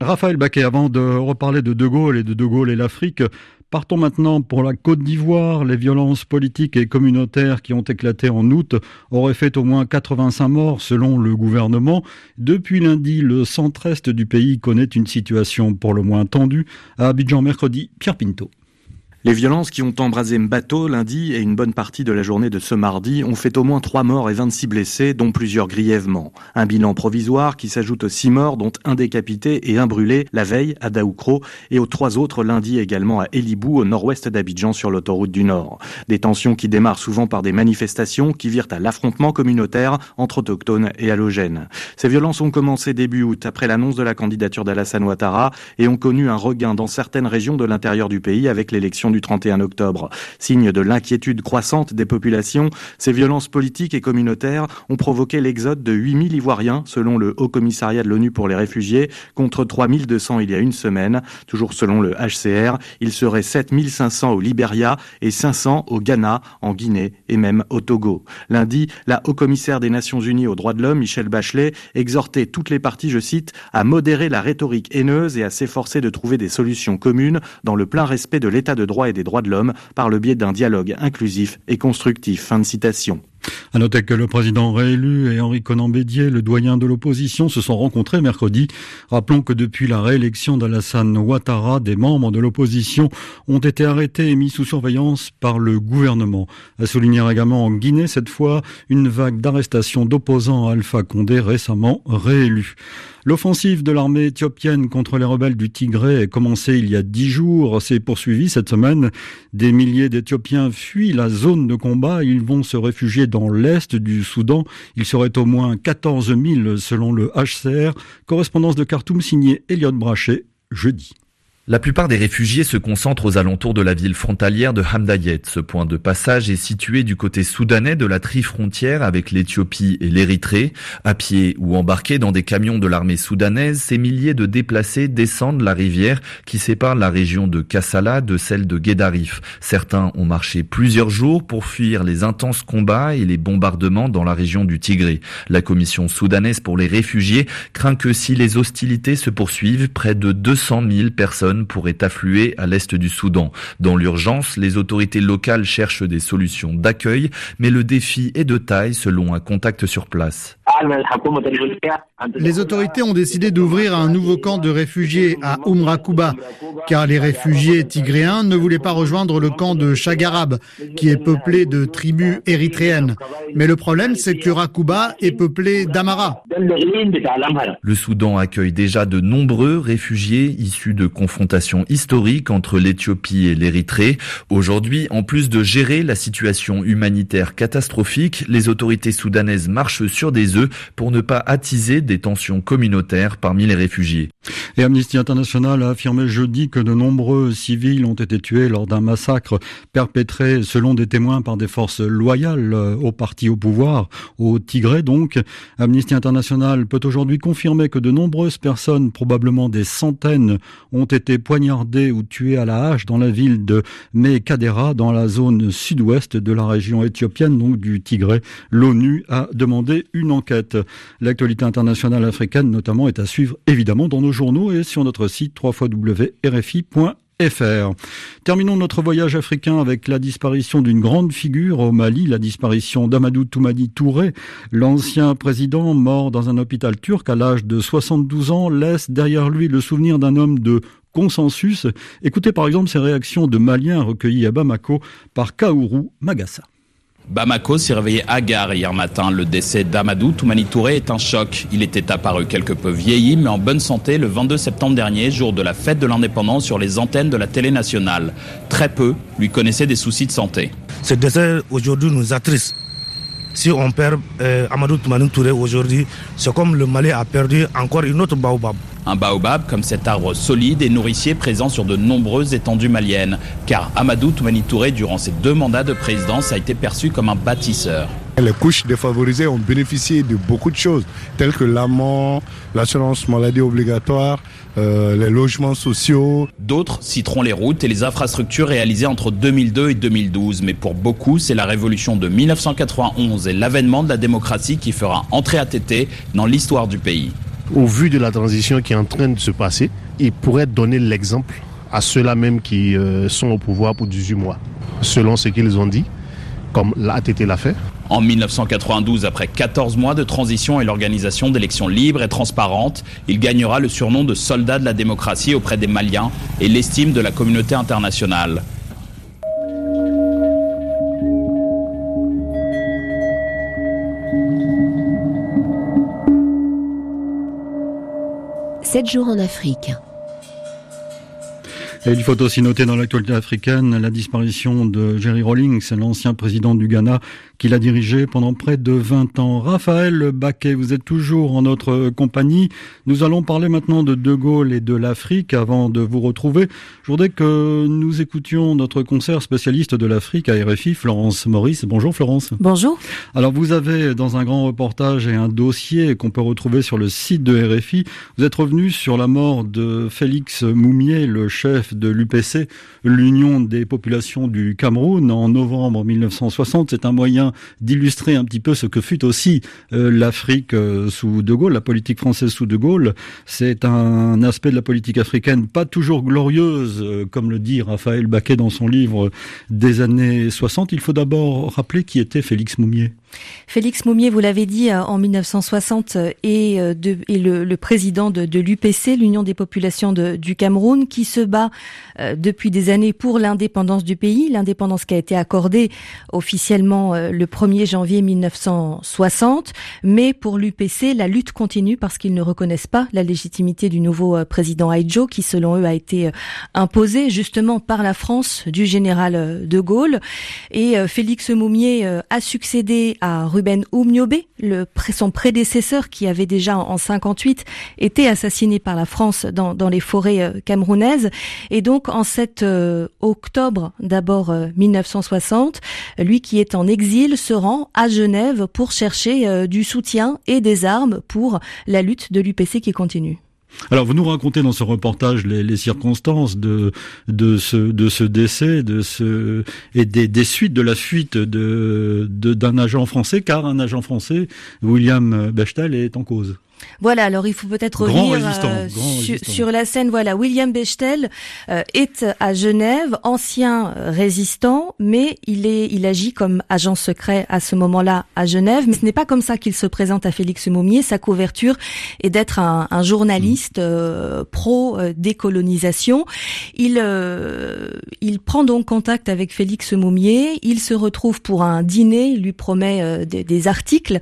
Raphaël Baquet, avant de reparler de De Gaulle et de De Gaulle et l'Afrique, partons maintenant pour la Côte d'Ivoire. Les violences politiques et communautaires qui ont éclaté en août auraient fait au moins 85 morts selon le gouvernement. Depuis lundi, le centre-est du pays connaît une situation pour le moins tendue. À Abidjan mercredi, Pierre Pinto. Les violences qui ont embrasé Mbato lundi et une bonne partie de la journée de ce mardi ont fait au moins 3 morts et 26 blessés, dont plusieurs grièvement. Un bilan provisoire qui s'ajoute aux 6 morts, dont un décapité et un brûlé la veille à Daoukro et aux trois autres lundi également à Elibou, au nord-ouest d'Abidjan sur l'autoroute du Nord. Des tensions qui démarrent souvent par des manifestations qui virent à l'affrontement communautaire entre autochtones et halogènes. Ces violences ont commencé début août après l'annonce de la candidature d'Alassane Ouattara et ont connu un regain dans certaines régions de l'intérieur du pays avec l'élection du 31 octobre. Signe de l'inquiétude croissante des populations, ces violences politiques et communautaires ont provoqué l'exode de 8000 Ivoiriens, selon le Haut Commissariat de l'ONU pour les réfugiés, contre 3200 il y a une semaine. Toujours selon le HCR, il serait 7500 au Liberia et 500 au Ghana, en Guinée et même au Togo. Lundi, la Haut Commissaire des Nations Unies aux droits de l'homme, Michel Bachelet, exhortait toutes les parties, je cite, à modérer la rhétorique haineuse et à s'efforcer de trouver des solutions communes dans le plein respect de l'état de droit et des droits de l'homme par le biais d'un dialogue inclusif et constructif. Fin de citation. À noter que le président réélu et Henri Conan Bédier, le doyen de l'opposition, se sont rencontrés mercredi. Rappelons que depuis la réélection d'Alassane Ouattara, des membres de l'opposition ont été arrêtés et mis sous surveillance par le gouvernement. À souligner également en Guinée, cette fois, une vague d'arrestations d'opposants à Alpha Condé récemment réélu. L'offensive de l'armée éthiopienne contre les rebelles du Tigré a commencé il y a dix jours, s'est poursuivie cette semaine. Des milliers d'Éthiopiens fuient la zone de combat. Ils vont se réfugier dans l'est du Soudan. Il serait au moins 14 000 selon le HCR. Correspondance de Khartoum signée Elliot Brachet jeudi. La plupart des réfugiés se concentrent aux alentours de la ville frontalière de Hamdayet. Ce point de passage est situé du côté soudanais de la tri-frontière avec l'Éthiopie et l'Érythrée. À pied ou embarqués dans des camions de l'armée soudanaise, ces milliers de déplacés descendent la rivière qui sépare la région de Kassala de celle de Guédarif. Certains ont marché plusieurs jours pour fuir les intenses combats et les bombardements dans la région du Tigré. La commission soudanaise pour les réfugiés craint que si les hostilités se poursuivent, près de 200 000 personnes pourrait affluer à l'est du Soudan. Dans l'urgence, les autorités locales cherchent des solutions d'accueil, mais le défi est de taille selon un contact sur place. Les autorités ont décidé d'ouvrir un nouveau camp de réfugiés à Umrakuba, car les réfugiés tigréens ne voulaient pas rejoindre le camp de Chagarab, qui est peuplé de tribus érythréennes. Mais le problème, c'est que Rakuba est peuplé d'Amara. Le Soudan accueille déjà de nombreux réfugiés issus de confrontations historiques entre l'Éthiopie et l'Érythrée. Aujourd'hui, en plus de gérer la situation humanitaire catastrophique, les autorités soudanaises marchent sur des œufs pour ne pas attiser des tensions communautaires parmi les réfugiés. Et Amnesty International a affirmé jeudi que de nombreux civils ont été tués lors d'un massacre perpétré selon des témoins par des forces loyales au parti au pouvoir, au Tigré donc. Amnesty International peut aujourd'hui confirmer que de nombreuses personnes, probablement des centaines, ont été poignardées ou tuées à la hache dans la ville de Mekadera, dans la zone sud-ouest de la région éthiopienne, donc du Tigré. L'ONU a demandé une enquête. L'actualité internationale africaine notamment est à suivre évidemment dans nos journaux et sur notre site www.rfi.fr. Terminons notre voyage africain avec la disparition d'une grande figure au Mali, la disparition d'Amadou Toumani Touré, l'ancien président mort dans un hôpital turc à l'âge de 72 ans, laisse derrière lui le souvenir d'un homme de consensus. Écoutez par exemple ces réactions de Maliens recueillies à Bamako par Kaourou Magassa. Bamako s'est réveillé hagard hier matin. Le décès d'Amadou Toumani Touré est un choc. Il était apparu quelque peu vieilli, mais en bonne santé le 22 septembre dernier, jour de la fête de l'indépendance sur les antennes de la télé nationale. Très peu lui connaissaient des soucis de santé. Ce décès aujourd'hui nous attriste. Si on perd euh, Amadou Toumani Touré aujourd'hui, c'est comme le Mali a perdu encore une autre baobab. Un baobab comme cet arbre solide et nourricier présent sur de nombreuses étendues maliennes. Car Amadou Toumani Touré, durant ses deux mandats de présidence, a été perçu comme un bâtisseur. Les couches défavorisées ont bénéficié de beaucoup de choses, telles que l'amont, l'assurance maladie obligatoire, euh, les logements sociaux. D'autres citeront les routes et les infrastructures réalisées entre 2002 et 2012. Mais pour beaucoup, c'est la révolution de 1991 et l'avènement de la démocratie qui fera entrer ATT dans l'histoire du pays au vu de la transition qui est en train de se passer, il pourrait donner l'exemple à ceux-là même qui euh, sont au pouvoir pour 18 mois, selon ce qu'ils ont dit, comme l'ATT l'a fait. En 1992, après 14 mois de transition et l'organisation d'élections libres et transparentes, il gagnera le surnom de soldat de la démocratie auprès des Maliens et l'estime de la communauté internationale. 7 jours en Afrique. Et il faut aussi noter dans l'actualité africaine la disparition de Jerry Rawlings, l'ancien président du Ghana, qu'il a dirigé pendant près de 20 ans. Raphaël Baquet, vous êtes toujours en notre compagnie. Nous allons parler maintenant de De Gaulle et de l'Afrique avant de vous retrouver. Je voudrais que nous écoutions notre concert spécialiste de l'Afrique à RFI, Florence Maurice. Bonjour Florence. Bonjour. Alors vous avez dans un grand reportage et un dossier qu'on peut retrouver sur le site de RFI, vous êtes revenu sur la mort de Félix Moumier, le chef de l'UPC, l'Union des populations du Cameroun, en novembre 1960. C'est un moyen d'illustrer un petit peu ce que fut aussi euh, l'Afrique euh, sous De Gaulle, la politique française sous De Gaulle. C'est un aspect de la politique africaine pas toujours glorieuse, euh, comme le dit Raphaël Baquet dans son livre des années 60. Il faut d'abord rappeler qui était Félix Moumier. Félix Moumier, vous l'avez dit, en 1960 est, de, le, président de, l'UPC, l'Union des populations du Cameroun, qui se bat depuis des années pour l'indépendance du pays, l'indépendance qui a été accordée officiellement le 1er janvier 1960. Mais pour l'UPC, la lutte continue parce qu'ils ne reconnaissent pas la légitimité du nouveau président Aïdjo, qui selon eux a été imposé justement par la France du général de Gaulle. Et Félix Moumier a succédé à Ruben Oumniobé, son prédécesseur qui avait déjà en 58 été assassiné par la France dans, les forêts camerounaises. Et donc en 7 octobre d'abord 1960, lui qui est en exil se rend à Genève pour chercher euh, du soutien et des armes pour la lutte de l'UPC qui continue. Alors, vous nous racontez dans ce reportage les, circonstances de de ce de ce décès, de ce et des, des suites de la fuite de d'un agent français, car un agent français, William Bechtel, est en cause. Voilà, alors il faut peut-être revenir euh, sur, la scène. Voilà, William Bechtel euh, est à Genève, ancien résistant, mais il est, il agit comme agent secret à ce moment-là à Genève. Mais ce n'est pas comme ça qu'il se présente à Félix Moumier. Sa couverture est d'être un, un, journaliste euh, pro décolonisation. Il, il prend donc contact avec Félix Moumier. Il se retrouve pour un dîner. Il lui promet des, des, articles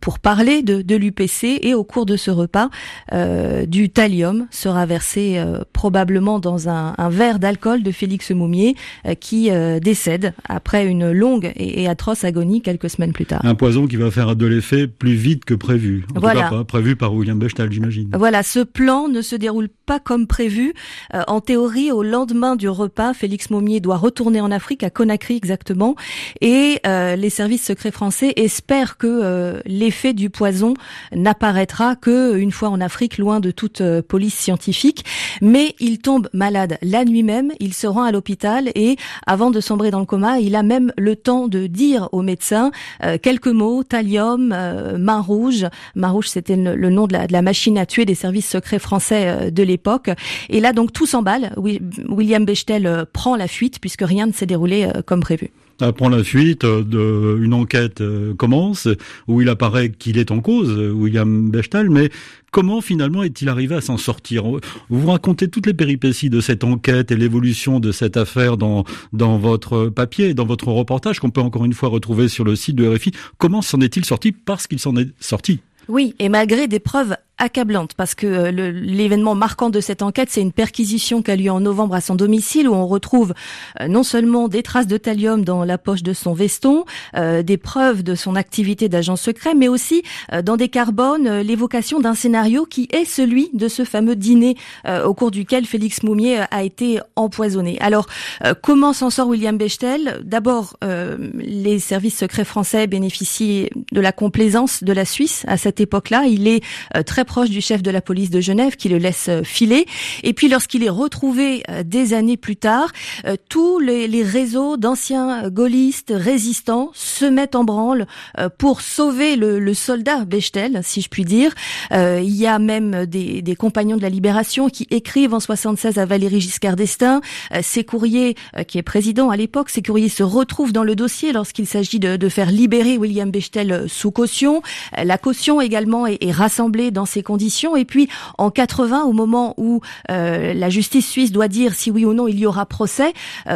pour parler de, de l'UPC et au cours de ce repas, euh, du thallium sera versé euh, probablement dans un, un verre d'alcool de Félix Moumier euh, qui décède après une longue et, atroce agonie quelques semaines plus tard. Un poison qui va faire de l'effet plus vite que prévu. En voilà. tout cas, pas prévu par William Bechtel, j'imagine. Voilà, ce plan ne se déroule pas comme prévu. en théorie, au lendemain du repas, Félix Moumier doit retourner en Afrique, à Conakry exactement, et les services secrets français espèrent que l'effet du poison n'a n'apparaîtra que une fois en Afrique, loin de toute euh, police scientifique. Mais il tombe malade la nuit même, il se rend à l'hôpital et avant de sombrer dans le coma, il a même le temps de dire aux médecins euh, quelques mots, thallium, euh, main rouge. Main rouge, c'était le, nom de la, de la, machine à tuer des services secrets français de l'époque. Et là, donc, tout s'emballe. William Bechtel prend la fuite puisque rien ne s'est déroulé comme prévu prend la fuite, de, une enquête euh, commence où il apparaît qu'il est en cause, William Bechtel, mais comment finalement est-il arrivé à s'en sortir? Vous racontez toutes les péripéties de cette enquête et l'évolution de cette affaire dans, dans votre papier, dans votre reportage qu'on peut encore une fois retrouver sur le site de RFI. Comment s'en est-il sorti? Parce qu'il s'en est sorti. Oui, et malgré des preuves accablante parce que euh, l'événement marquant de cette enquête, c'est une perquisition qui a lieu en novembre à son domicile où on retrouve euh, non seulement des traces de thallium dans la poche de son veston, euh, des preuves de son activité d'agent secret, mais aussi dans des carbones l'évocation d'un scénario qui est celui de ce fameux dîner au cours duquel Félix Moumier a été empoisonné. Alors, comment s'en sort William Bechtel? D'abord, les services secrets français bénéficient de la complaisance de la Suisse à cette époque-là. Il est très proche du chef de la police de Genève qui le laisse euh, filer. Et puis lorsqu'il est retrouvé euh, des années plus tard, euh, tous les, réseaux d'anciens gaullistes résistants se mettent en branle pour sauver le, soldat Bechtel, si je puis dire. il y a même des, compagnons de la libération qui écrivent en 76 à Valéry Giscard d'Estaing. ces courriers, qui est président à l'époque, ces courriers se retrouvent dans le dossier lorsqu'il s'agit de, faire libérer William Bechtel sous caution. La caution également est, est rassemblée dans ces Et puis en 80, au moment où la justice suisse doit dire si oui ou non il y aura procès,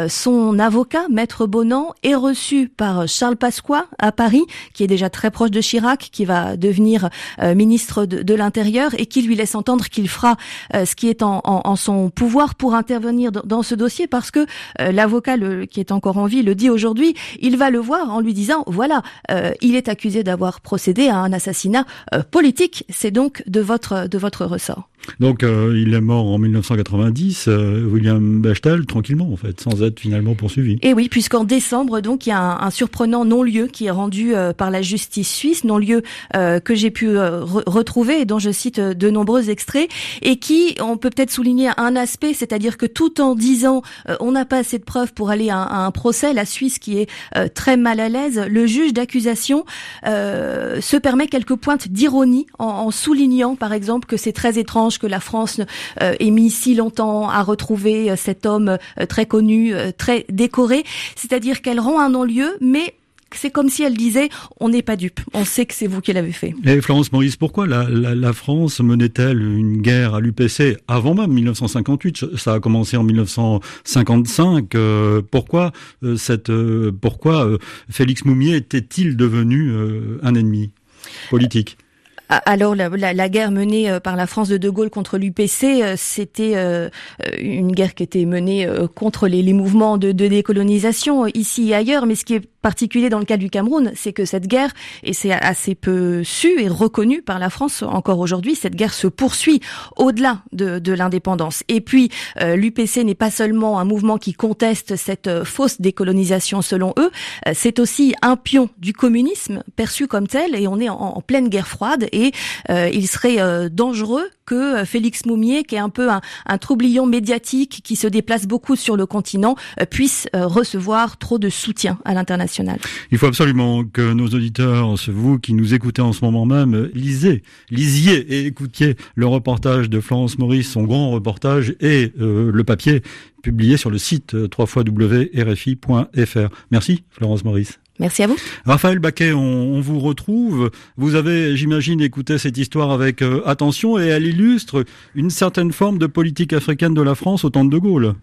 son avocat, maître Bonan, est reçu par Charles Pasqua à Paris, qui est déjà très proche de Chirac, qui va devenir ministre de, de l'Intérieur et qui lui laisse entendre qu'il fera ce qui est en, en, en, son pouvoir pour intervenir dans, ce dossier parce que l'avocat qui est encore en vie le dit aujourd'hui, il va le voir en lui disant voilà, euh, il est accusé d'avoir procédé à un assassinat euh, politique. C'est donc de votre de votre ressort. Donc euh, il est mort en 1990, William Bechtel, tranquillement en fait, sans être finalement poursuivi. Et oui, puisqu'en décembre, donc il y a un, surprenant non-lieu qui est rendu par la justice suisse, non-lieu que j'ai pu retrouver et dont je cite de nombreux extraits, et qui, on peut peut-être souligner un aspect, c'est-à-dire que tout en disant on n'a pas assez de preuves pour aller à, à un procès, la Suisse qui est très mal à l'aise, le juge d'accusation euh, se permet quelques pointes d'ironie en, soulignant, par exemple, que c'est très étrange que la France euh, ait mis si longtemps à retrouver euh, cet homme très connu, très décoré. C'est-à-dire qu'elle rend un non-lieu, mais c'est comme si elle disait on n'est pas dupe, on sait que c'est vous qui l'avez fait. Et Florence Maurice, pourquoi la, France menait-elle une guerre à l'UPC avant même 1958 Ça a commencé en 1955. Euh, pourquoi euh, cette, euh, pourquoi Félix Moumier était-il devenu un ennemi politique? Alors la, guerre menée par la France de De Gaulle contre l'UPC, c'était une guerre qui était menée contre les, les mouvements de, de, décolonisation ici et ailleurs. Mais ce qui est particulier dans le cas du Cameroun, c'est que cette guerre, et c'est assez peu su et reconnu par la France encore aujourd'hui, cette guerre se poursuit au-delà de, l'indépendance. Et puis, euh, l'UPC n'est pas seulement un mouvement qui conteste cette euh, fausse décolonisation selon eux, euh, c'est aussi un pion du communisme perçu comme tel, et on est en, pleine guerre froide, et il serait dangereux que Félix Moumier, qui est un peu un, un, troublion médiatique, qui se déplace beaucoup sur le continent, puisse recevoir trop de soutien à l'international. Il faut absolument que nos auditeurs, vous qui nous écoutez en ce moment même, lisez, lisiez et écoutiez le reportage de Florence Maurice, son grand reportage et euh, le papier publié sur le site euh, www.rfi.fr. Merci Florence Maurice. Merci à vous. Raphaël Baquet, on, vous retrouve. Vous avez, j'imagine, écouté cette histoire avec euh, attention et elle illustre une certaine forme de politique africaine de la France au temps de De Gaulle.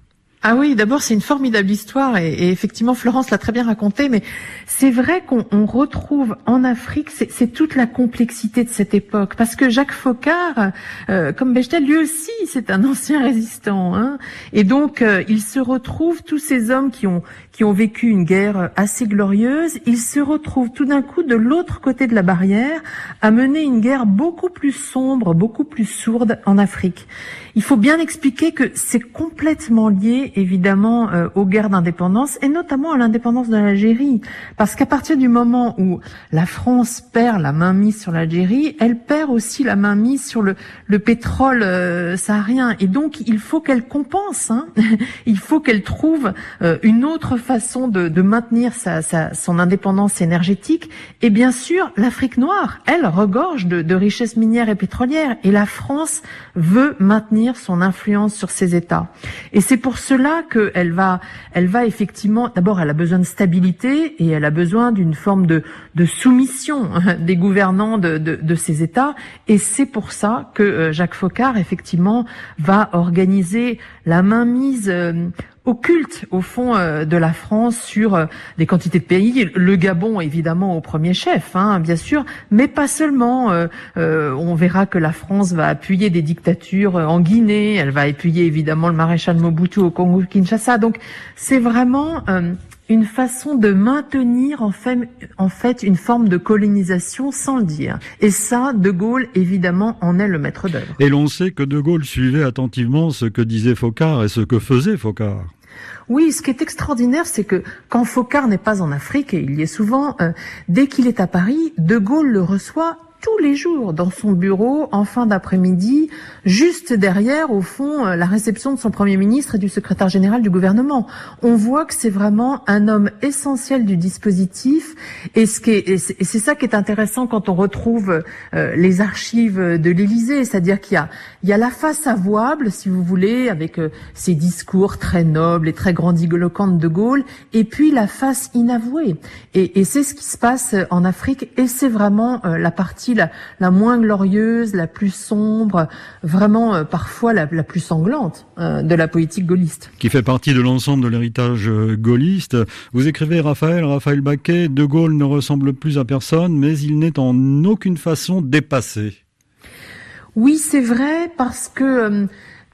Ah oui, d'abord c'est une formidable histoire et, effectivement Florence l'a très bien raconté, mais c'est vrai qu'on retrouve en Afrique, c'est toute la complexité de cette époque, parce que Jacques Faucard, euh, comme Bechtel, lui aussi c'est un ancien résistant, hein, et donc euh, il se retrouve tous ces hommes qui ont qui ont vécu une guerre assez glorieuse, ils se retrouvent tout d'un coup de l'autre côté de la barrière à mener une guerre beaucoup plus sombre, beaucoup plus sourde en Afrique. Il faut bien expliquer que c'est complètement lié évidemment euh, aux guerres d'indépendance et notamment à l'indépendance de l'Algérie. Parce qu'à partir du moment où la France perd la main mise sur l'Algérie, elle perd aussi la main mise sur le, le pétrole euh, saharien. Et donc il faut qu'elle compense, hein il faut qu'elle trouve euh, une autre façon de, maintenir sa, son indépendance énergétique. Et bien sûr, l'Afrique noire, elle regorge de, richesses minières et pétrolières. Et la France veut maintenir son influence sur ces États. Et c'est pour cela qu'elle va, elle va effectivement, d'abord, elle a besoin de stabilité et elle a besoin d'une forme de, de soumission des gouvernants de, de, de ces États. Et c'est pour ça que euh, Jacques Faucard, effectivement, va organiser la mainmise euh, occulte au fond euh, de la France sur euh, des quantités de pays. Le Gabon évidemment au premier chef, hein, bien sûr, mais pas seulement. Euh, on verra que la France va appuyer des dictatures en Guinée, elle va appuyer évidemment le maréchal Mobutu au Congo-Kinshasa. Donc c'est vraiment une façon de maintenir en fait, en fait une forme de colonisation sans le dire. Et ça, De Gaulle, évidemment, en est le maître d'œuvre. Et l'on sait que De Gaulle suivait attentivement ce que disait Focard et ce que faisait Focard. Oui, ce qui est extraordinaire, c'est que quand Focard n'est pas en Afrique, et il y est souvent, euh, dès qu'il est à Paris, De Gaulle le reçoit tous les jours dans son bureau en fin d'après-midi, juste derrière, au fond, euh, la réception de son Premier ministre et du secrétaire général du gouvernement. On voit que c'est vraiment un homme essentiel du dispositif et c'est ça qui est intéressant quand on retrouve euh, les archives de l'Élysée, c'est-à-dire qu'il y a, y a la face avouable, si vous voulez, avec euh, ses discours très nobles et très grandiloquents de Gaulle, et puis la face inavouée. Et c'est ce qui se passe en Afrique et c'est vraiment la partie la, la moins glorieuse, la plus sombre, vraiment euh, parfois la, la, plus sanglante euh, de la politique gaulliste. Qui fait partie de l'ensemble de l'héritage euh, gaulliste. Vous écrivez Raphaël, Raphaël Baquet, De Gaulle ne ressemble plus à personne, mais il n'est en aucune façon dépassé. Oui, c'est vrai, parce que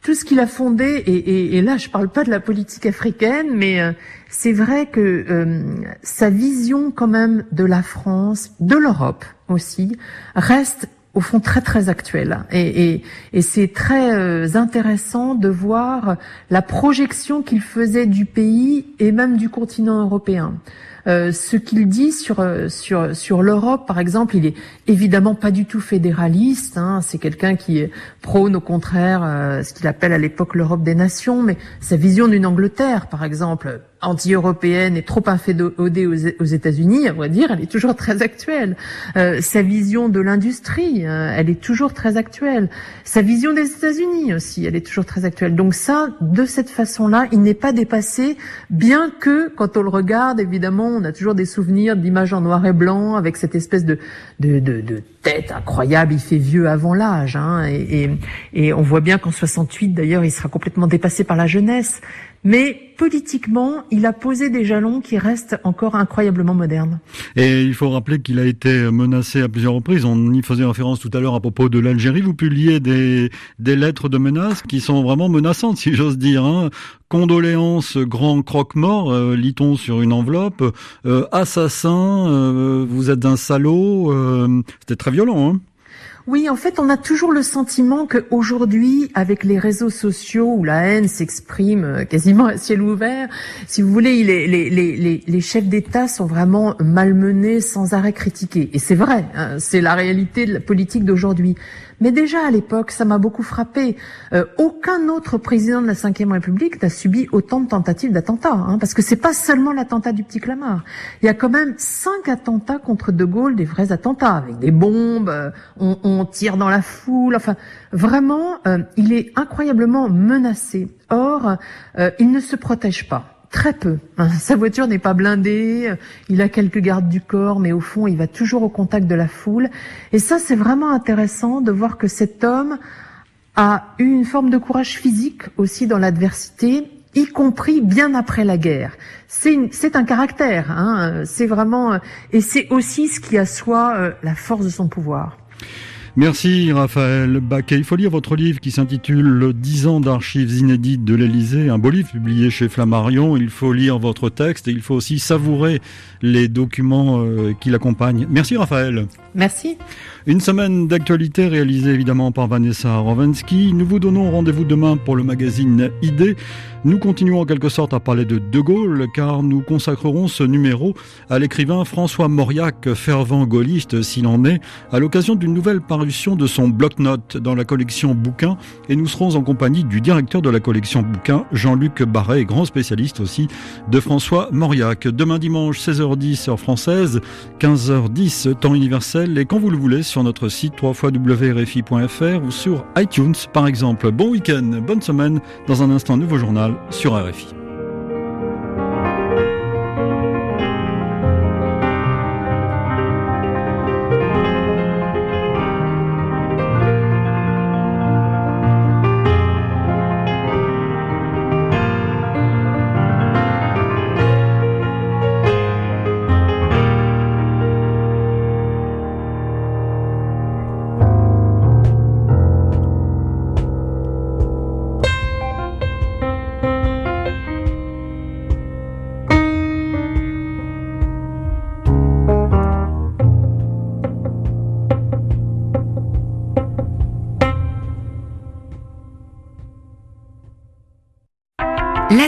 tout ce qu'il a fondé, et, là je parle pas de la politique africaine, mais euh, c'est vrai que euh, sa vision quand même de la France, de l'Europe aussi, reste au fond très très actuelle. Et, et c'est très euh, intéressant de voir la projection qu'il faisait du pays et même du continent européen. Euh, ce qu'il dit sur euh, sur sur l'Europe, par exemple, il est évidemment pas du tout fédéraliste. Hein, c'est quelqu'un qui prône au contraire euh, ce qu'il appelle à l'époque l'Europe des nations, mais sa vision d'une Angleterre, par exemple, anti-européenne et trop inféodée aux, États-Unis, à vrai dire, elle est toujours très actuelle. Euh, sa vision de l'industrie, euh, elle est toujours très actuelle. Sa vision des États-Unis aussi, elle est toujours très actuelle. Donc ça, de cette façon-là, il n'est pas dépassé, bien que quand on le regarde, évidemment, on a toujours des souvenirs d'images en noir et blanc avec cette espèce de, de, de, de tête incroyable. Il fait vieux avant l'âge, hein, et, et, et on voit bien qu'en 68, d'ailleurs, il sera complètement dépassé par la jeunesse. Mais politiquement, il a posé des jalons qui restent encore incroyablement modernes. Et il faut rappeler qu'il a été menacé à plusieurs reprises. On y faisait référence tout à l'heure à propos de l'Algérie. Vous publiez des, des lettres de menaces qui sont vraiment menaçantes, si j'ose dire. Hein. Condoléances, grand croque-mort, euh, lit-on sur une enveloppe. Euh, assassin, euh, vous êtes un salaud. Euh, c'était très violent. Hein oui, en fait, on a toujours le sentiment qu'aujourd'hui, avec les réseaux sociaux où la haine s'exprime euh, quasiment à ciel ouvert, si vous voulez, les, chefs d'État sont vraiment malmenés, sans arrêt critiqués. Et c'est vrai, hein, c'est la réalité de la politique d'aujourd'hui. Mais déjà à l'époque, ça m'a beaucoup frappé. Euh, aucun autre président de la Ve République n'a subi autant de tentatives d'attentats, hein, parce que c'est pas seulement l'attentat du Petit Clamart. Il y a quand même cinq attentats contre De Gaulle, des vrais attentats, avec des bombes, euh, on, tire dans la foule. Enfin, vraiment, euh, il est incroyablement menacé. Or, il ne se protège pas. Très peu. Hein. Sa voiture n'est pas blindée, il a quelques gardes du corps, mais au fond, il va toujours au contact de la foule. Et ça, c'est vraiment intéressant de voir que cet homme a eu une forme de courage physique aussi dans l'adversité, y compris bien après la guerre. C'est un caractère, hein. c'est vraiment, et c'est aussi ce qui assoit euh, la force de son pouvoir. Merci Raphaël Baquet. Il faut lire votre livre qui s'intitule 10 ans d'archives inédites de l'Elysée, un beau livre publié chez Flammarion. Il faut lire votre texte et il faut aussi savourer les documents euh, qui l'accompagnent. Merci Raphaël. Merci. Une semaine d'actualité réalisée évidemment par Vanessa Rovensky. Nous vous donnons rendez-vous demain pour le magazine Idée. Nous continuons en quelque sorte à parler de De Gaulle car nous consacrerons ce numéro à l'écrivain François Mauriac, fervent gaulliste s'il en est, à l'occasion d'une nouvelle parution de son bloc-notes dans la collection Bouquins et nous serons en compagnie du directeur de la collection Bouquins, Jean-Luc Barret, grand spécialiste aussi de François Mauriac. Demain dimanche 16h10 heure française, 15h10 temps universel et quand vous le voulez sur notre site www.rfi.fr ou sur iTunes par exemple. Bon week-end, bonne semaine, dans un instant nouveau journal sur RFI.